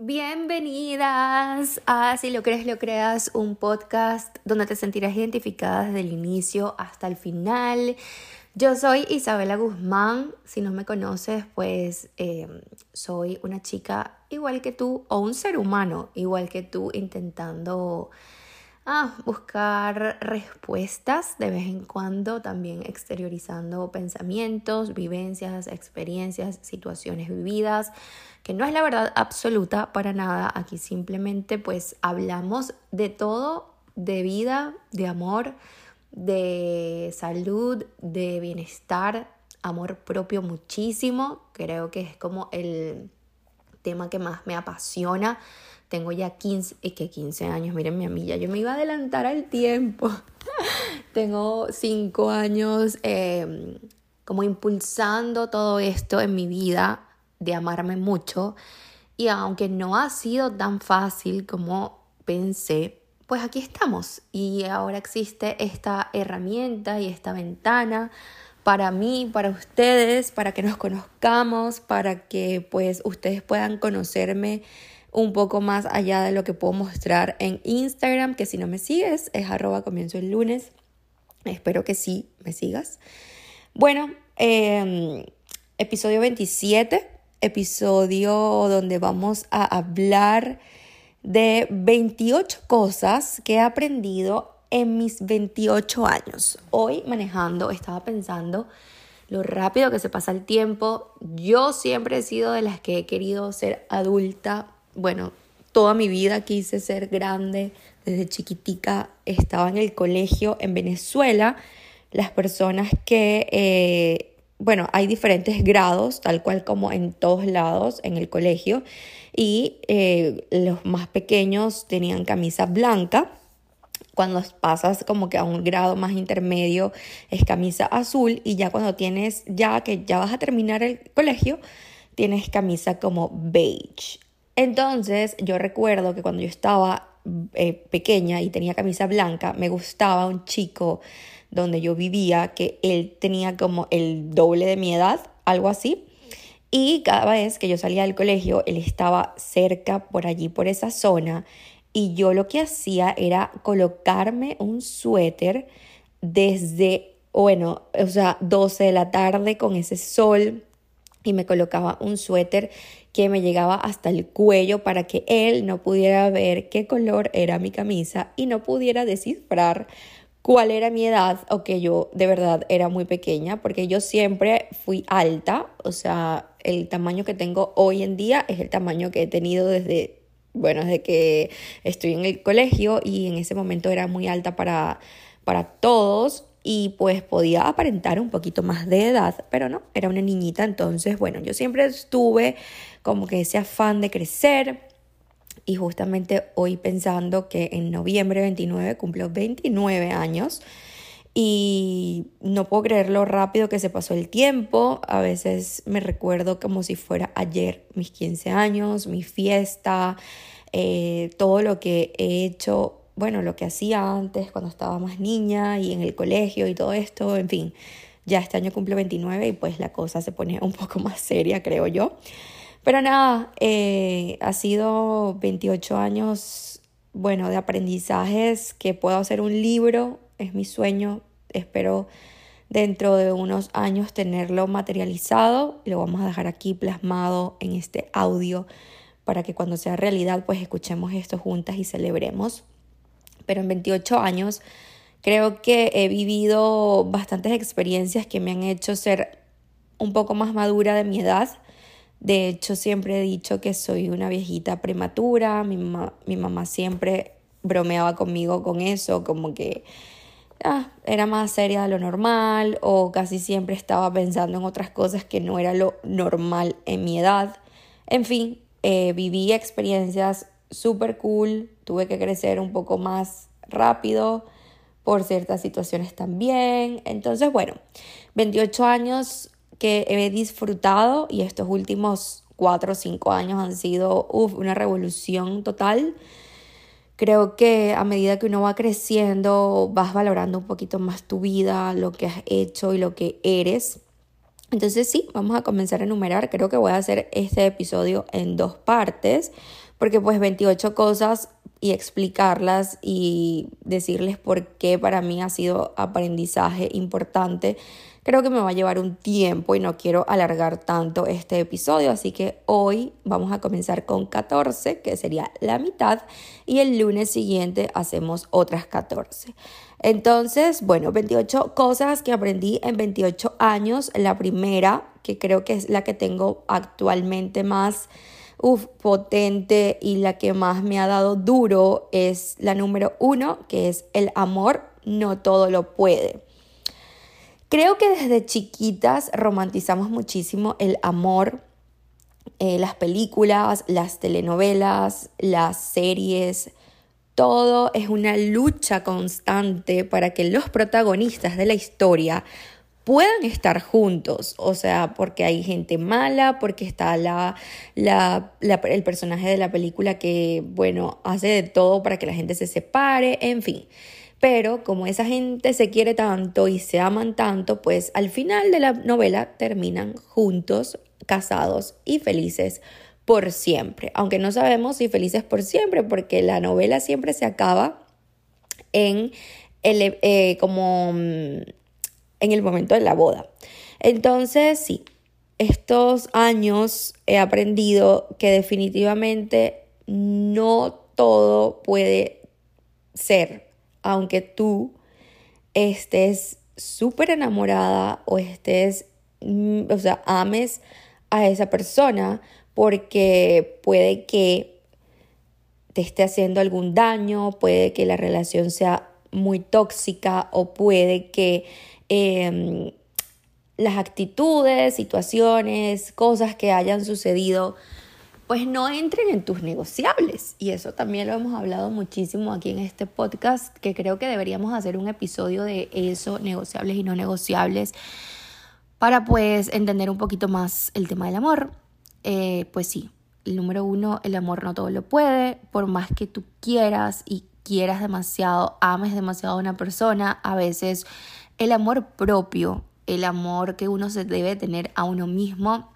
Bienvenidas a Si lo crees, lo creas, un podcast donde te sentirás identificada desde el inicio hasta el final. Yo soy Isabela Guzmán, si no me conoces, pues em, soy una chica igual que tú o un ser humano igual que tú intentando ah, buscar respuestas de vez en cuando, también exteriorizando pensamientos, vivencias, experiencias, situaciones vividas que no es la verdad absoluta para nada. Aquí simplemente pues hablamos de todo, de vida, de amor, de salud, de bienestar, amor propio muchísimo. Creo que es como el tema que más me apasiona. Tengo ya 15, y que 15 años, miren mi ya yo me iba a adelantar al tiempo. Tengo 5 años em, como impulsando todo esto en mi vida de amarme mucho y aunque no ha sido tan fácil como pensé, pues aquí estamos y ahora existe esta herramienta y esta ventana para mí, para ustedes, para que nos conozcamos, para que pues ustedes puedan conocerme un poco más allá de lo que puedo mostrar en Instagram, que si no me sigues es arroba comienzo el lunes. Espero que sí me sigas. Bueno, em, episodio 27 episodio donde vamos a hablar de 28 cosas que he aprendido en mis 28 años. Hoy manejando estaba pensando lo rápido que se pasa el tiempo. Yo siempre he sido de las que he querido ser adulta. Bueno, toda mi vida quise ser grande. Desde chiquitica estaba en el colegio en Venezuela. Las personas que eh, bueno, hay diferentes grados, tal cual como en todos lados en el colegio, y eh, los más pequeños tenían camisa blanca. Cuando pasas como que a un grado más intermedio es camisa azul y ya cuando tienes, ya que ya vas a terminar el colegio, tienes camisa como beige. Entonces yo recuerdo que cuando yo estaba eh, pequeña y tenía camisa blanca, me gustaba un chico donde yo vivía, que él tenía como el doble de mi edad, algo así. Y cada vez que yo salía del colegio, él estaba cerca por allí, por esa zona. Y yo lo que hacía era colocarme un suéter desde, bueno, o sea, 12 de la tarde con ese sol. Y me colocaba un suéter que me llegaba hasta el cuello para que él no pudiera ver qué color era mi camisa y no pudiera descifrar cuál era mi edad o que yo de verdad era muy pequeña, porque yo siempre fui alta, o sea, el tamaño que tengo hoy en día es el tamaño que he tenido desde, bueno, desde que estoy en el colegio y en ese momento era muy alta para, para todos y pues podía aparentar un poquito más de edad, pero no, era una niñita, entonces, bueno, yo siempre estuve como que ese afán de crecer y justamente hoy pensando que en noviembre 29 cumplo 29 años y no puedo creer lo rápido que se pasó el tiempo. A veces me recuerdo como si fuera ayer mis 15 años, mi fiesta, eh, todo lo que he hecho, bueno, lo que hacía antes cuando estaba más niña y en el colegio y todo esto, en fin. Ya este año cumplo 29 y pues la cosa se pone un poco más seria, creo yo. Pero nada, eh, ha sido 28 años, bueno, de aprendizajes que puedo hacer un libro, es mi sueño, espero dentro de unos años tenerlo materializado, lo vamos a dejar aquí plasmado en este audio para que cuando sea realidad pues escuchemos esto juntas y celebremos. Pero en 28 años creo que he vivido bastantes experiencias que me han hecho ser un poco más madura de mi edad de hecho, siempre he dicho que soy una viejita prematura. Mi, mi mamá siempre bromeaba conmigo con eso, como que ah, era más seria de lo normal o casi siempre estaba pensando en otras cosas que no era lo normal en mi edad. En fin, eh, viví experiencias súper cool, tuve que crecer un poco más rápido por ciertas situaciones también. Entonces, bueno, 28 años que he disfrutado y estos últimos cuatro o cinco años han sido una revolución total. Creo que a medida que uno va creciendo vas valorando un poquito más tu vida, lo que has hecho y lo que eres. Entonces sí, vamos a comenzar a enumerar. Creo que voy a hacer este episodio en dos partes, porque pues 28 cosas y explicarlas y decirles por qué para mí ha sido aprendizaje importante. Creo que me va a llevar un tiempo y no quiero alargar tanto este episodio, así que hoy vamos a comenzar con 14, que sería la mitad, y el lunes siguiente hacemos otras 14. Entonces, bueno, 28 cosas que aprendí en 28 años. La primera, que creo que es la que tengo actualmente más uf, potente y la que más me ha dado duro, es la número uno, que es el amor no todo lo puede. Creo que desde chiquitas romantizamos muchísimo el amor, eh, las películas, las telenovelas, las series, todo es una lucha constante para que los protagonistas de la historia puedan estar juntos, o sea, porque hay gente mala, porque está la, el personaje de la película que, bueno, hace de todo para que la gente se separe, en fin. Pero como esa gente se quiere tanto y se aman tanto, pues al final de la novela terminan juntos, casados y felices por siempre, aunque no sabemos si felices por siempre, porque la novela siempre se acaba en el, eh, como mm, en el momento de la boda. Entonces, sí, estos años he aprendido que definitivamente no todo puede ser, aunque tú estés súper enamorada o estés, mm, o sea, ames a esa persona, porque puede que te esté haciendo algún daño, puede que la relación sea muy tóxica o puede que em, las actitudes, situaciones, cosas que hayan sucedido, pues no entren en tus negociables. Y eso también lo hemos hablado muchísimo aquí en este podcast, que creo que deberíamos hacer un episodio de eso, negociables y no negociables, para pues entender un poquito más el tema del amor. Eh, pues sí, el número uno, el amor no todo lo puede, por más que tú quieras y quieras demasiado, ames demasiado a una persona, a veces el amor propio, el amor que uno se debe tener a uno mismo,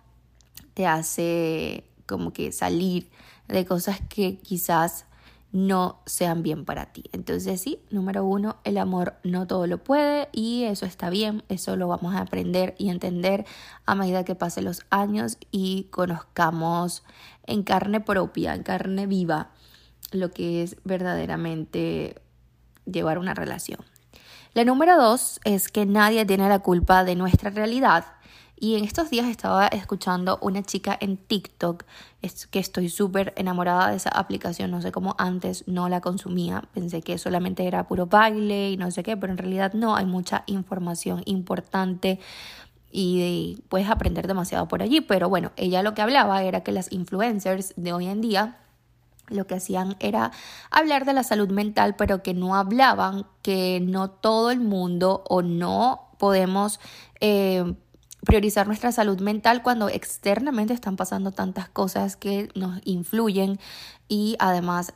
te hace como que salir de cosas que quizás no sean bien para ti. Entonces sí, número uno, el amor no todo lo puede y eso está bien, eso lo vamos a aprender y entender a medida que pasen los años y conozcamos en carne propia, en carne viva, lo que es verdaderamente llevar una relación. La número dos es que nadie tiene la culpa de nuestra realidad. Y en estos días estaba escuchando una chica en TikTok, es que estoy súper enamorada de esa aplicación, no sé cómo antes no la consumía, pensé que solamente era puro baile y no sé qué, pero en realidad no, hay mucha información importante y puedes aprender demasiado por allí, pero bueno, ella lo que hablaba era que las influencers de hoy en día lo que hacían era hablar de la salud mental, pero que no hablaban que no todo el mundo o no podemos eh, priorizar nuestra salud mental cuando externamente están pasando tantas cosas que nos influyen y además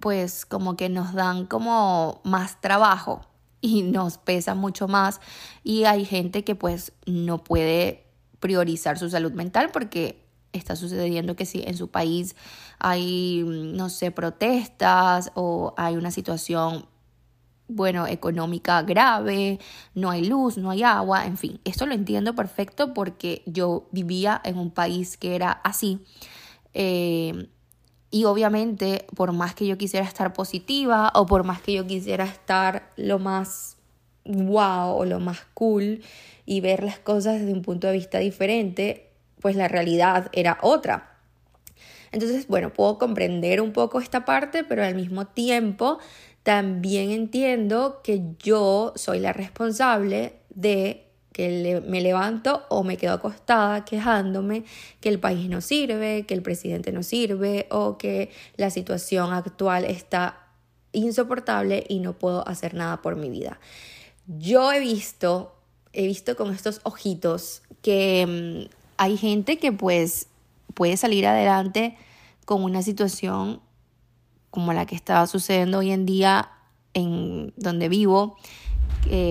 pues como que nos dan como más trabajo y nos pesa mucho más. Y hay gente que pues no puede priorizar su salud mental porque está sucediendo que si en su país hay no sé protestas o hay una situación bueno, económica grave, no hay luz, no hay agua, en fin, esto lo entiendo perfecto porque yo vivía en un país que era así. Eh, y obviamente, por más que yo quisiera estar positiva o por más que yo quisiera estar lo más wow o lo más cool y ver las cosas desde un punto de vista diferente, pues la realidad era otra. Entonces, bueno, puedo comprender un poco esta parte, pero al mismo tiempo también entiendo que yo soy la responsable de que me levanto o me quedo acostada quejándome que el país no sirve, que el presidente no sirve o que la situación actual está insoportable y no puedo hacer nada por mi vida. Yo he visto, he visto con estos ojitos que mm, hay gente que pues puede salir adelante con una situación como la que está sucediendo hoy en día en donde vivo,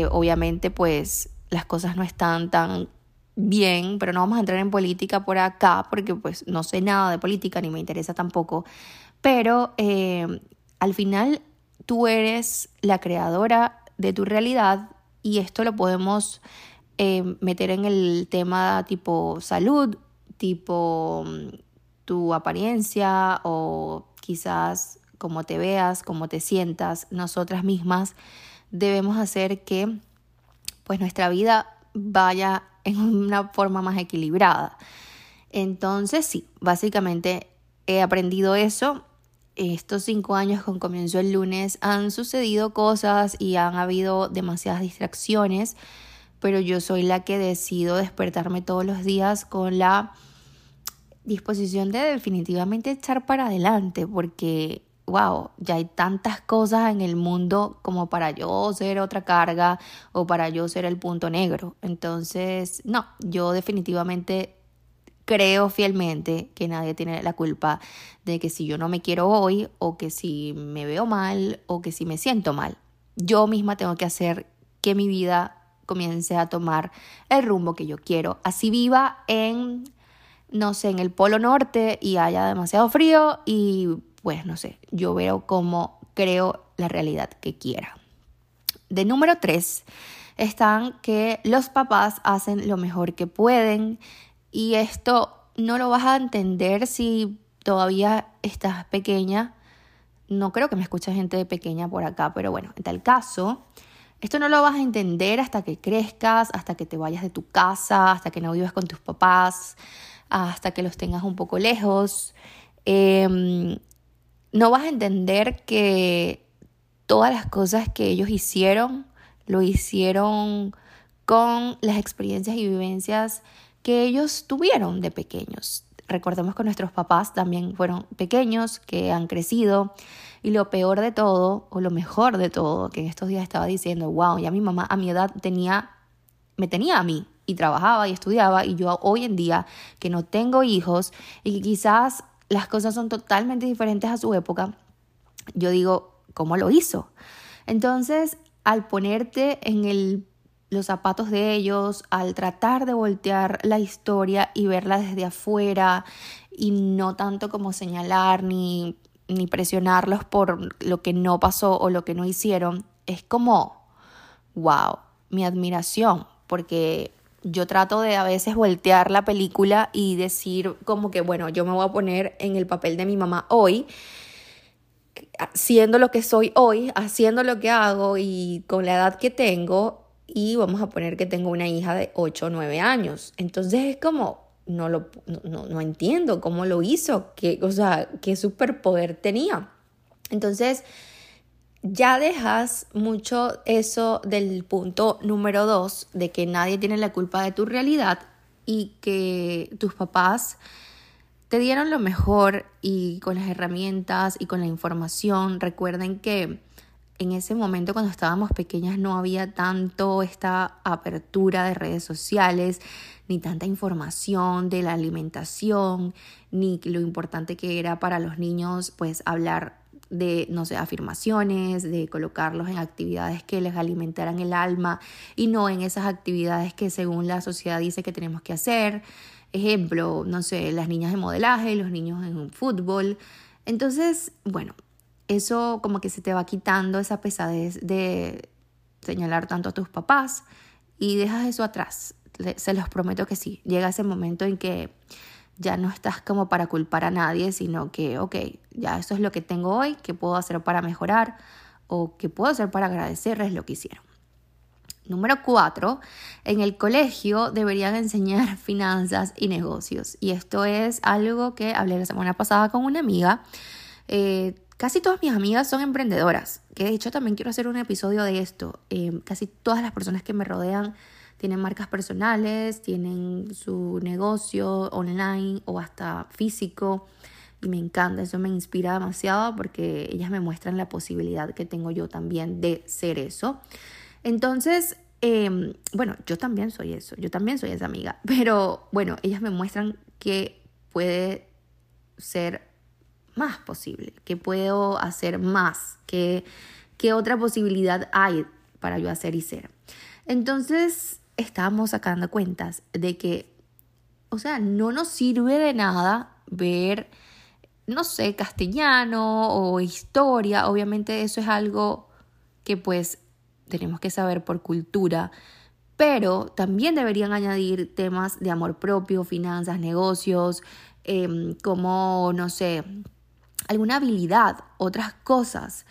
obviamente pues las cosas no están tan bien, pero no vamos a entrar en política por acá porque pues no sé nada de política ni me interesa tampoco. Pero eh, al final tú eres la creadora de tu realidad y esto lo podemos eh, meter en el tema tipo salud, tipo mm, tu apariencia o quizás cómo te veas, cómo te sientas, nosotras mismas debemos hacer que pues nuestra vida vaya en una forma más equilibrada. Entonces sí, básicamente he aprendido eso. Estos cinco años con comienzo el lunes han sucedido cosas y han habido demasiadas distracciones, pero yo soy la que decido despertarme todos los días con la disposición de definitivamente echar para adelante, porque wow, ya hay tantas cosas en el mundo como para yo ser otra carga o para yo ser el punto negro. Entonces, no, yo definitivamente creo fielmente que nadie tiene la culpa de que si yo no me quiero hoy o que si me veo mal o que si me siento mal. Yo misma tengo que hacer que mi vida comience a tomar el rumbo que yo quiero. Así viva en, no sé, en el Polo Norte y haya demasiado frío y pues no sé, yo veo cómo creo la realidad que quiera. De número tres están que los papás hacen lo mejor que pueden y esto no lo vas a entender si todavía estás pequeña. No creo que me escuche gente pequeña por acá, pero bueno, en tal caso, esto no lo vas a entender hasta que crezcas, hasta que te vayas de tu casa, hasta que no vivas con tus papás, hasta que los tengas un poco lejos. Eh, no vas a entender que todas las cosas que ellos hicieron, lo hicieron con las experiencias y vivencias que ellos tuvieron de pequeños. Recordemos que nuestros papás también fueron pequeños, que han crecido. Y lo peor de todo, o lo mejor de todo, que en estos días estaba diciendo, wow, ya mi mamá a mi edad tenía, me tenía a mí y trabajaba y estudiaba. Y yo hoy en día, que no tengo hijos y que quizás las cosas son totalmente diferentes a su época, yo digo, ¿cómo lo hizo? Entonces, al ponerte en el, los zapatos de ellos, al tratar de voltear la historia y verla desde afuera y no tanto como señalar ni, ni presionarlos por lo que no pasó o lo que no hicieron, es como, wow, mi admiración, porque yo trato de a veces voltear la película y decir como que, bueno, yo me voy a poner en el papel de mi mamá hoy, siendo lo que soy hoy, haciendo lo que hago y con la edad que tengo, y vamos a poner que tengo una hija de 8 o 9 años. Entonces es como, no, lo, no, no entiendo cómo lo hizo, qué, o sea, qué superpoder tenía. Entonces, ya dejas mucho eso del punto número dos, de que nadie tiene la culpa de tu realidad y que tus papás te dieron lo mejor y con las herramientas y con la información. Recuerden que en ese momento cuando estábamos pequeñas no había tanto esta apertura de redes sociales, ni tanta información de la alimentación, ni lo importante que era para los niños pues hablar de, no sé, afirmaciones, de colocarlos en actividades que les alimentaran el alma y no en esas actividades que según la sociedad dice que tenemos que hacer. Ejemplo, no sé, las niñas de modelaje, los niños en fútbol. Entonces, bueno, eso como que se te va quitando esa pesadez de señalar tanto a tus papás y dejas eso atrás. Se los prometo que sí. Llega ese momento en que ya no estás como para culpar a nadie, sino que, ok, ya eso es lo que tengo hoy, ¿qué puedo hacer para mejorar? O qué puedo hacer para agradecerles lo que hicieron. Número cuatro, en el colegio deberían enseñar finanzas y negocios. Y esto es algo que hablé la semana pasada con una amiga. Eh, casi todas mis amigas son emprendedoras, que de hecho también quiero hacer un episodio de esto. Eh, casi todas las personas que me rodean tienen marcas personales, tienen su negocio online o hasta físico. Y me encanta, eso me inspira demasiado porque ellas me muestran la posibilidad que tengo yo también de ser eso. Entonces, em, bueno, yo también soy eso, yo también soy esa amiga, pero bueno, ellas me muestran que puede ser más posible, que puedo hacer más, que, que otra posibilidad hay para yo hacer y ser. Entonces, estábamos sacando cuentas de que, o sea, no nos sirve de nada ver, no sé, castellano o historia. Obviamente eso es algo que pues tenemos que saber por cultura, pero también deberían añadir temas de amor propio, finanzas, negocios, em, como, no sé, alguna habilidad, otras cosas.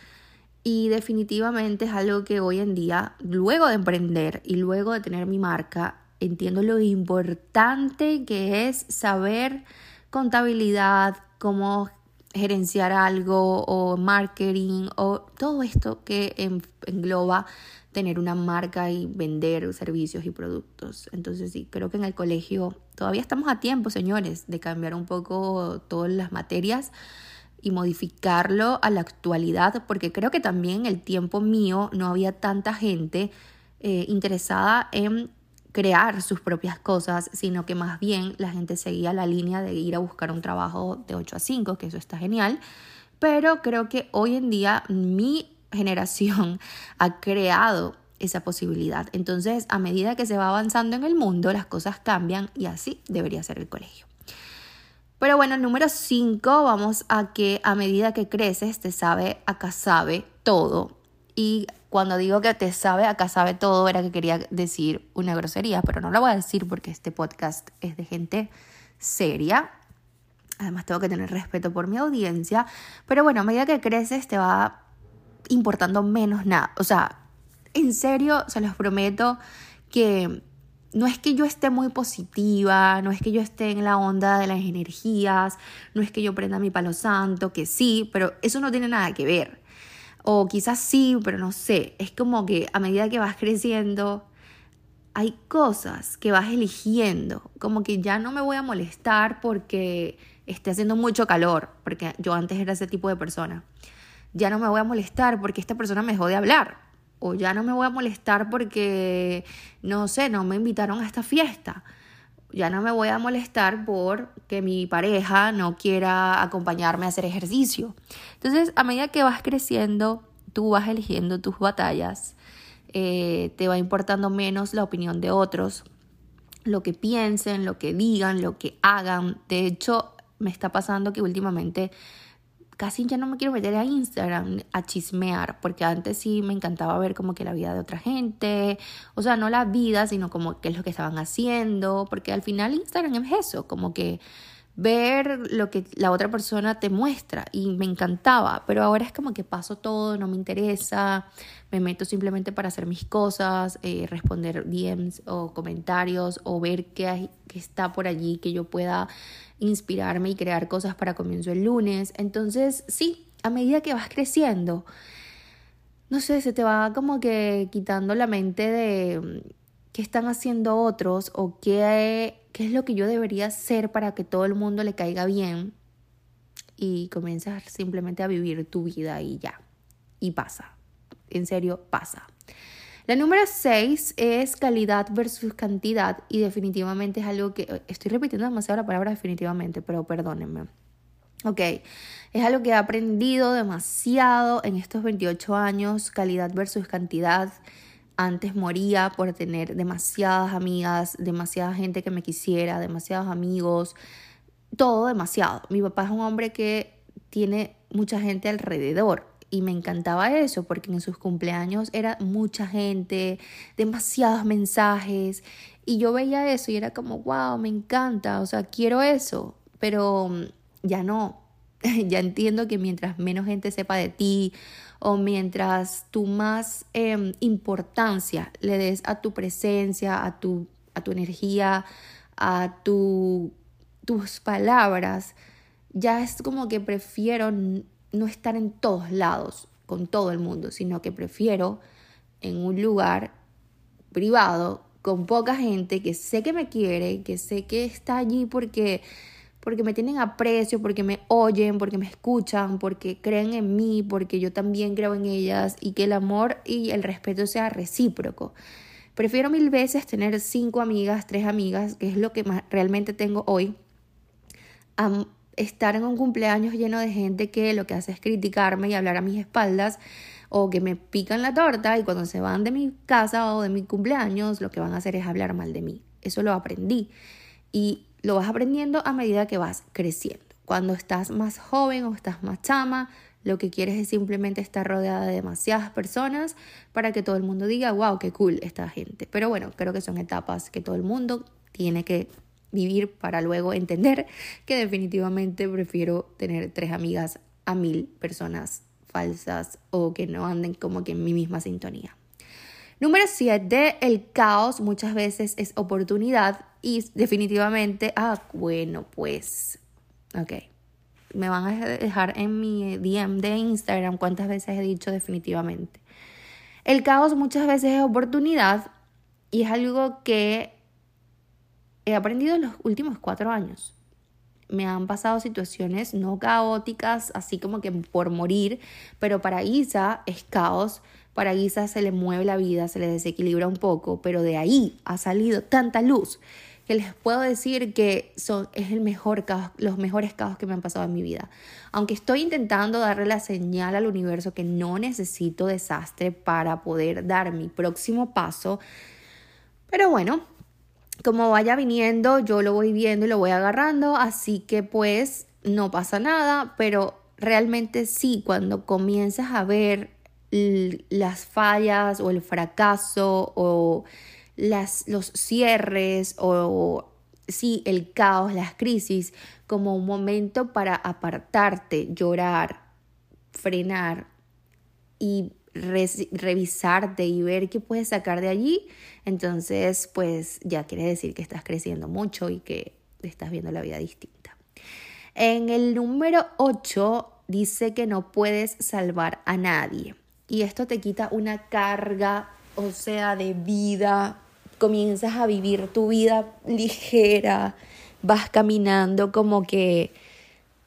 Y definitivamente es algo que hoy en día, luego de emprender y luego de tener mi marca, entiendo lo importante que es saber contabilidad, cómo gerenciar algo o marketing o todo esto que engloba tener una marca y vender servicios y productos. Entonces sí, creo que en el colegio todavía estamos a tiempo, señores, de cambiar un poco todas las materias y modificarlo a la actualidad, porque creo que también el tiempo mío no había tanta gente eh, interesada en crear sus propias cosas, sino que más bien la gente seguía la línea de ir a buscar un trabajo de 8 a 5, que eso está genial, pero creo que hoy en día mi generación ha creado esa posibilidad. Entonces, a medida que se va avanzando en el mundo, las cosas cambian y así debería ser el colegio. Pero bueno, número 5, vamos a que a medida que creces te sabe, acá sabe todo. Y cuando digo que te sabe, acá sabe todo, era que quería decir una grosería, pero no lo voy a decir porque este podcast es de gente seria. Además tengo que tener respeto por mi audiencia. Pero bueno, a medida que creces te va importando menos nada. O sea, en serio, se los prometo que no es que yo esté muy positiva, no es que yo esté en la onda de las energías, no es que yo prenda mi palo santo, que sí, pero eso no tiene nada que ver. O quizás sí, pero no sé. Es como que a medida que vas creciendo, hay cosas que vas eligiendo. Como que ya no me voy a molestar porque esté haciendo mucho calor, porque yo antes era ese tipo de persona. Ya no me voy a molestar porque esta persona me dejó de hablar o ya no me voy a molestar porque, no sé, no me invitaron a esta fiesta. Ya no me voy a molestar porque mi pareja no quiera acompañarme a hacer ejercicio. Entonces, a medida que vas creciendo, tú vas eligiendo tus batallas, eh, te va importando menos la opinión de otros, lo que piensen, lo que digan, lo que hagan. De hecho, me está pasando que últimamente casi ya no me quiero meter a Instagram a chismear, porque antes sí me encantaba ver como que la vida de otra gente, o sea, no la vida, sino como qué es lo que estaban haciendo, porque al final Instagram es eso, como que ver lo que la otra persona te muestra y me encantaba, pero ahora es como que paso todo, no me interesa, me meto simplemente para hacer mis cosas, eh, responder DMs o comentarios o ver qué, hay, qué está por allí que yo pueda inspirarme y crear cosas para comienzo el lunes. Entonces, sí, a medida que vas creciendo, no sé, se te va como que quitando la mente de qué están haciendo otros o qué, qué es lo que yo debería hacer para que todo el mundo le caiga bien. Y comienzas simplemente a vivir tu vida y ya. Y pasa. En serio, pasa. La número 6 es calidad versus cantidad y definitivamente es algo que estoy repitiendo demasiado la palabra definitivamente, pero perdónenme. Ok, es algo que he aprendido demasiado en estos 28 años, calidad versus cantidad. Antes moría por tener demasiadas amigas, demasiada gente que me quisiera, demasiados amigos, todo demasiado. Mi papá es un hombre que tiene mucha gente alrededor y me encantaba eso porque en sus cumpleaños era mucha gente, demasiados mensajes y yo veía eso y era como, wow, me encanta, o sea, quiero eso, pero mm, ya no, ya entiendo que mientras menos gente sepa de ti o mientras tú más em, importancia le des a tu presencia, a tu, a tu energía, a tu, tus palabras, ya es como que prefiero no estar en todos lados con todo el mundo, sino que prefiero en un lugar privado con poca gente que sé que me quiere, que sé que está allí porque porque me tienen aprecio, porque me oyen, porque me escuchan, porque creen en mí, porque yo también creo en ellas y que el amor y el respeto sea recíproco. Prefiero mil veces tener cinco amigas, tres amigas, que es lo que realmente tengo hoy, estar en un cumpleaños lleno de gente que lo que hace es criticarme y hablar a mis espaldas o que me pican la torta y cuando se van de mi casa o de mi cumpleaños lo que van a hacer es hablar mal de mí. Eso lo aprendí y lo vas aprendiendo a medida que vas creciendo. Cuando estás más joven o estás más chama, lo que quieres es simplemente estar rodeada de demasiadas personas para que todo el mundo diga, wow, qué cool esta gente. Pero bueno, creo que son etapas que todo el mundo tiene que vivir para luego entender que definitivamente prefiero tener tres amigas a mil personas falsas o que no anden como que en mi misma sintonía. Número 7, el caos muchas veces es oportunidad y definitivamente, ah, bueno, pues, ok. Me van a dejar en mi DM de Instagram cuántas veces he dicho definitivamente. El caos muchas veces es oportunidad y es algo que he aprendido en los últimos cuatro años me han pasado situaciones no caóticas, así como que por morir, pero para Isa es caos, para Isa se le mueve la vida, se le desequilibra un poco, pero de ahí ha salido tanta luz que les puedo decir que son, es el mejor los mejores caos que me han pasado en mi vida. Aunque estoy intentando darle la señal al universo que no necesito desastre para poder dar mi próximo paso, pero bueno, como vaya viniendo, yo lo voy viendo y lo voy agarrando, así que pues no pasa nada, pero realmente sí, cuando comienzas a ver las fallas o el fracaso o las, los cierres o sí, el caos, las crisis, como un momento para apartarte, llorar, frenar y revisarte y ver qué puedes sacar de allí, entonces pues ya quiere decir que estás creciendo mucho y que estás viendo la vida distinta. En el número 8 dice que no puedes salvar a nadie y esto te quita una carga, o sea, de vida, comienzas a vivir tu vida ligera, vas caminando como que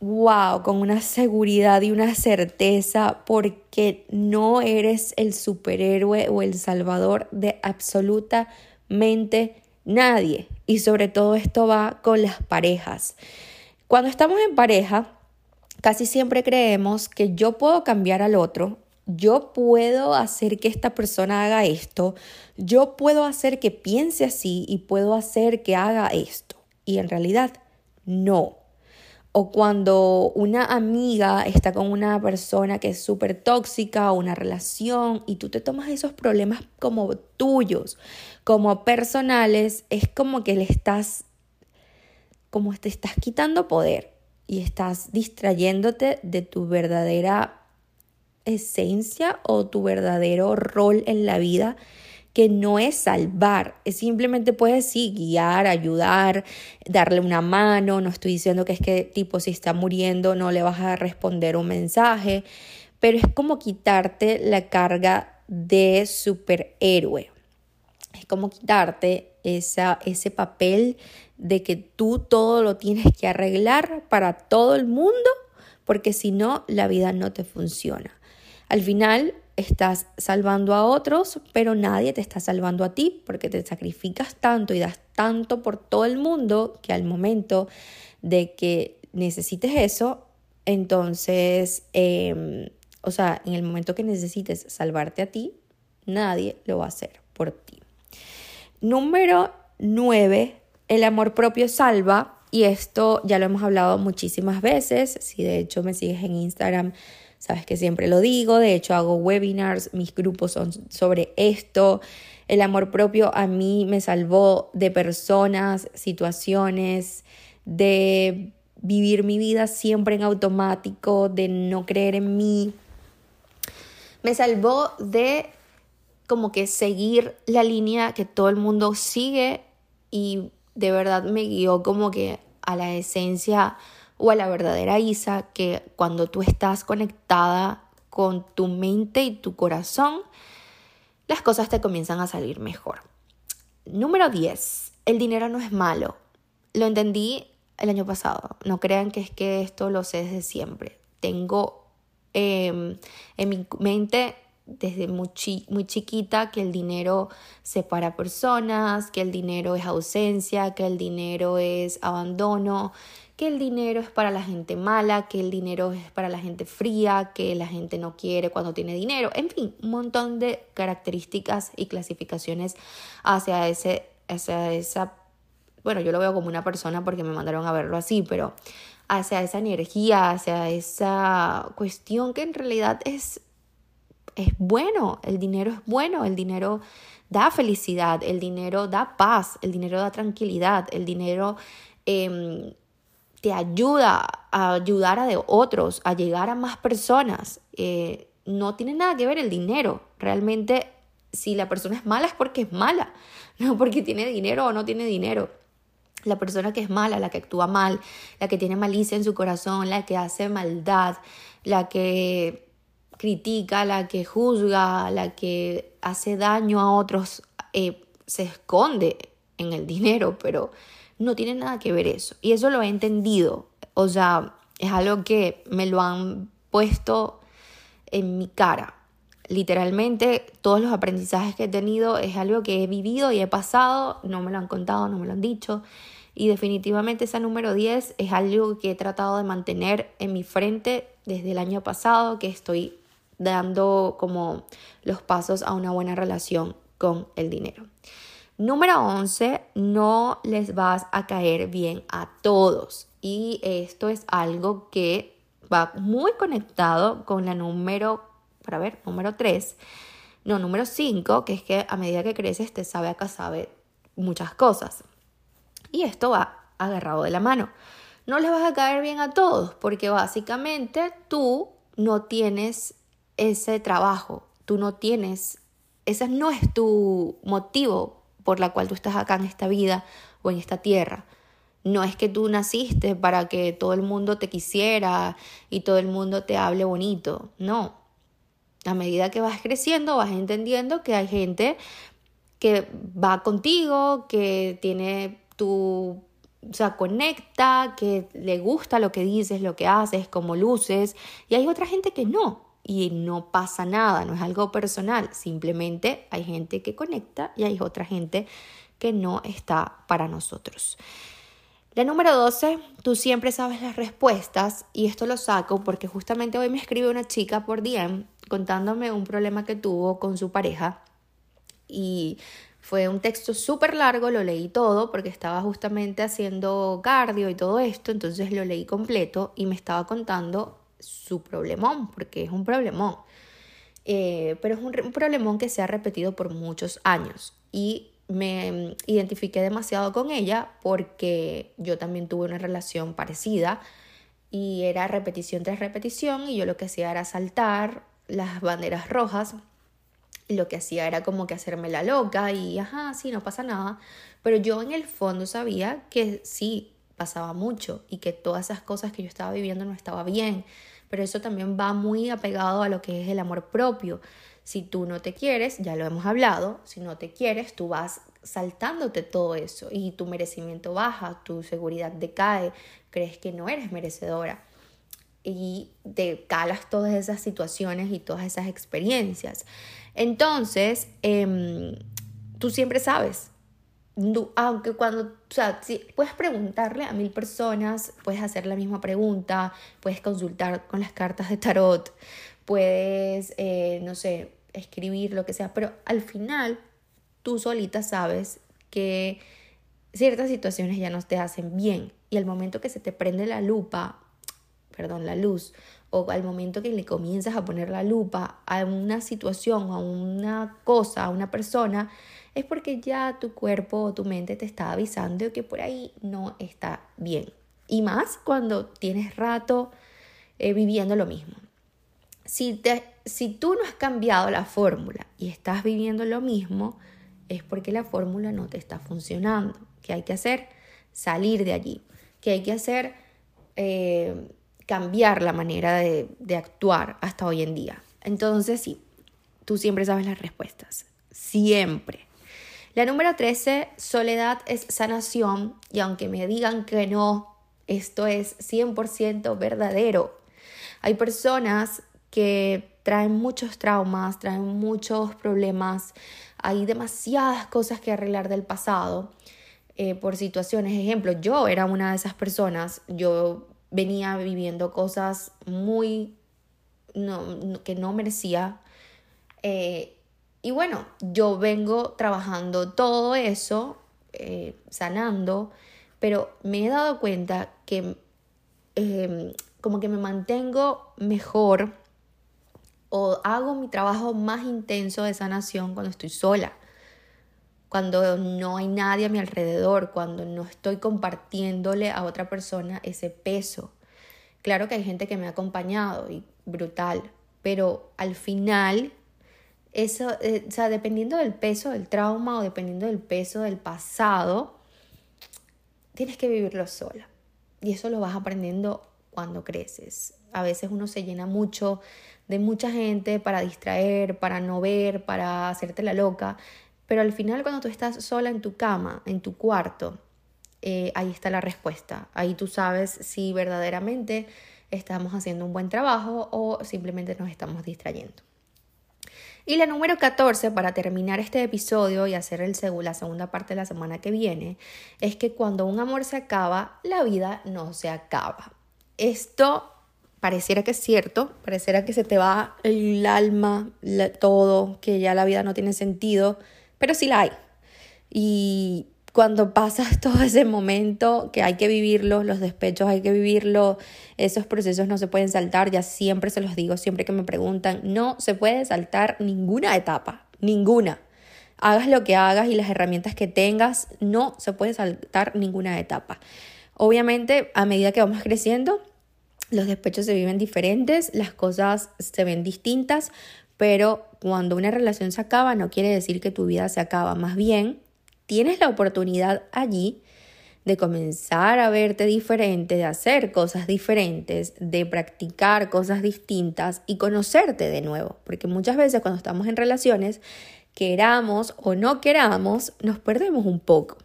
wow, con una seguridad y una certeza porque no eres el superhéroe o el salvador de absolutamente nadie. Y sobre todo esto va con las parejas. Cuando estamos en pareja, casi siempre creemos que yo puedo cambiar al otro, yo puedo hacer que esta persona haga esto, yo puedo hacer que piense así y puedo hacer que haga esto. Y en realidad, no o cuando una amiga está con una persona que es súper tóxica o una relación y tú te tomas esos problemas como tuyos, como personales, es como que le estás, como te estás quitando poder y estás distrayéndote de tu verdadera esencia o tu verdadero rol en la vida que no es salvar, es simplemente puedes sí guiar, ayudar, darle una mano, no estoy diciendo que es que tipo si está muriendo no le vas a responder un mensaje, pero es como quitarte la carga de superhéroe. Es como quitarte esa, ese papel de que tú todo lo tienes que arreglar para todo el mundo, porque si no, la vida no te funciona. Al final, estás salvando a otros, pero nadie te está salvando a ti porque te sacrificas tanto y das tanto por todo el mundo que al momento de que necesites eso, entonces, em, o sea, en el momento que necesites salvarte a ti, nadie lo va a hacer por ti. Número 9, el amor propio salva. Y esto ya lo hemos hablado muchísimas veces. Si de hecho me sigues en Instagram, sabes que siempre lo digo, de hecho hago webinars, mis grupos son sobre esto. El amor propio a mí me salvó de personas, situaciones, de vivir mi vida siempre en automático, de no creer en mí. Me salvó de como que seguir la línea que todo el mundo sigue y de verdad me guió como que a la esencia o a la verdadera Isa que cuando tú estás conectada con tu mente y tu corazón, las cosas te comienzan a salir mejor. Número 10. El dinero no es malo. Lo entendí el año pasado. No crean que es que esto lo sé desde siempre. Tengo em, en mi mente desde muy, muy chiquita que el dinero separa personas, que el dinero es ausencia, que el dinero es abandono, que el dinero es para la gente mala, que el dinero es para la gente fría, que la gente no quiere cuando tiene dinero, en fin, un montón de características y clasificaciones hacia ese, hacia esa, bueno, yo lo veo como una persona porque me mandaron a verlo así, pero hacia esa energía, hacia esa cuestión que en realidad es, es bueno, el dinero es bueno, el dinero da felicidad, el dinero da paz, el dinero da tranquilidad, el dinero em, te ayuda a ayudar a de otros, a llegar a más personas. Eh, no tiene nada que ver el dinero. Realmente, si la persona es mala es porque es mala, no porque tiene dinero o no tiene dinero. La persona que es mala, la que actúa mal, la que tiene malicia en su corazón, la que hace maldad, la que critica, la que juzga, la que hace daño a otros, eh, se esconde en el dinero, pero no tiene nada que ver eso. Y eso lo he entendido. O sea, es algo que me lo han puesto en mi cara. Literalmente, todos los aprendizajes que he tenido es algo que he vivido y he pasado, no me lo han contado, no me lo han dicho. Y definitivamente esa número 10 es algo que he tratado de mantener en mi frente desde el año pasado, que estoy dando como los pasos a una buena relación con el dinero. Número 11, no les vas a caer bien a todos. Y esto es algo que va muy conectado con la número, para ver, número 3. No, número 5, que es que a medida que creces te sabe acá sabe muchas cosas. Y esto va agarrado de la mano. No les vas a caer bien a todos porque básicamente tú no tienes ese trabajo, tú no tienes, ese no es tu motivo por la cual tú estás acá en esta vida o en esta tierra. No es que tú naciste para que todo el mundo te quisiera y todo el mundo te hable bonito. No. A medida que vas creciendo, vas entendiendo que hay gente que va contigo, que tiene tu, o sea, conecta, que le gusta lo que dices, lo que haces, como luces, y hay otra gente que no y no pasa nada, no es algo personal, simplemente hay gente que conecta y hay otra gente que no está para nosotros. La número 12, tú siempre sabes las respuestas y esto lo saco porque justamente hoy me escribe una chica por DM contándome un problema que tuvo con su pareja y fue un texto súper largo, lo leí todo porque estaba justamente haciendo cardio y todo esto, entonces lo leí completo y me estaba contando su problemón, porque es un problemón. Eh, pero es un, un problemón que se ha repetido por muchos años. Y me identifiqué demasiado con ella porque yo también tuve una relación parecida y era repetición tras repetición y yo lo que hacía era saltar las banderas rojas. Lo que hacía era como que hacerme la loca y ajá, sí, no pasa nada, pero yo en el fondo sabía que sí pasaba mucho y que todas esas cosas que yo estaba viviendo no estaba bien pero eso también va muy apegado a lo que es el amor propio. Si tú no te quieres, ya lo hemos hablado, si no te quieres, tú vas saltándote todo eso y tu merecimiento baja, tu seguridad decae, crees que no eres merecedora y te calas todas esas situaciones y todas esas experiencias. Entonces, em, tú siempre sabes aunque cuando, o sea, si puedes preguntarle a mil personas, puedes hacer la misma pregunta, puedes consultar con las cartas de tarot, puedes, eh, no sé, escribir lo que sea, pero al final tú solita sabes que ciertas situaciones ya no te hacen bien. Y al momento que se te prende la lupa, perdón, la luz, o al momento que le comienzas a poner la lupa a una situación, a una cosa, a una persona, es porque ya tu cuerpo o tu mente te está avisando que por ahí no está bien. Y más cuando tienes rato eh, viviendo lo mismo. Si, te, si tú no has cambiado la fórmula y estás viviendo lo mismo, es porque la fórmula no te está funcionando. ¿Qué hay que hacer? Salir de allí. ¿Qué hay que hacer? Eh, cambiar la manera de, actuar hasta hoy en día. Entonces, sí, tú siempre sabes las respuestas. Siempre. La número 13, soledad es sanación y aunque me digan que no, esto es 100% verdadero. Hay personas que traen muchos traumas, traen muchos problemas, hay demasiadas cosas que arreglar del pasado. eh, por situaciones. Ejemplo, yo era una de esas personas, yo venía viviendo cosas muy no, que no merecía. Eh, y bueno, yo vengo trabajando todo eso, eh, sanando, pero me he dado cuenta que em, como que me mantengo mejor o hago mi trabajo más intenso de sanación cuando estoy sola, cuando no hay nadie a mi alrededor, cuando no estoy compartiéndole a otra persona ese peso. Claro que hay gente que me ha acompañado y brutal, pero al final, eso, eh, o sea, dependiendo del peso del trauma o dependiendo del peso del pasado, tienes que vivirlo sola. Y eso lo vas aprendiendo cuando creces. A veces uno se llena mucho de mucha gente para distraer, para no ver, para hacerte la loca. Pero al final cuando tú estás sola en tu cama, en tu cuarto, eh, ahí está la respuesta. Ahí tú sabes si verdaderamente estamos haciendo un buen trabajo o simplemente nos estamos distrayendo. Y la número 14, para terminar este episodio y hacer el la segunda parte de la semana que viene, es que cuando un amor se acaba, la vida no se acaba. Esto pareciera que es cierto, pareciera que se te va el alma, todo, que ya la vida no tiene sentido, pero sí la hay. Y cuando pasas todo ese momento que hay que vivirlo, los despechos hay que vivirlo, esos procesos no se pueden saltar, ya siempre se los digo, siempre que me preguntan, no se puede saltar ninguna etapa, ninguna. Hagas lo que hagas y las herramientas que tengas, no se puede saltar ninguna etapa. Obviamente, a medida que vamos creciendo, los despechos se viven diferentes, las cosas se ven distintas, pero cuando una relación se acaba no quiere decir que tu vida se acaba, más bien tienes la oportunidad allí de comenzar a verte diferente, de hacer cosas diferentes, de practicar cosas distintas y conocerte de nuevo. Porque muchas veces cuando estamos en relaciones, queramos o no queramos, nos perdemos un poco.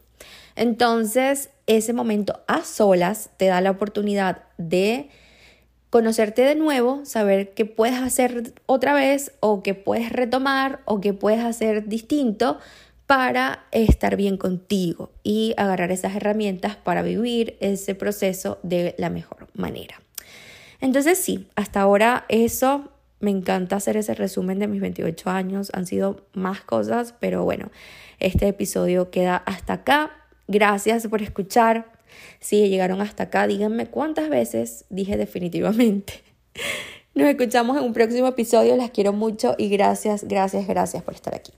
Entonces, ese momento a solas te da la oportunidad de conocerte de nuevo, saber qué puedes hacer otra vez o qué puedes retomar o qué puedes hacer distinto para estar bien contigo y agarrar esas herramientas para vivir ese proceso de la mejor manera. Entonces sí, hasta ahora eso me encanta hacer ese resumen de mis 28 años, han sido más cosas, pero bueno, este episodio queda hasta acá. Gracias por escuchar. Si llegaron hasta acá, díganme cuántas veces dije definitivamente. Nos escuchamos en un próximo episodio, las quiero mucho y gracias, gracias, gracias por estar aquí.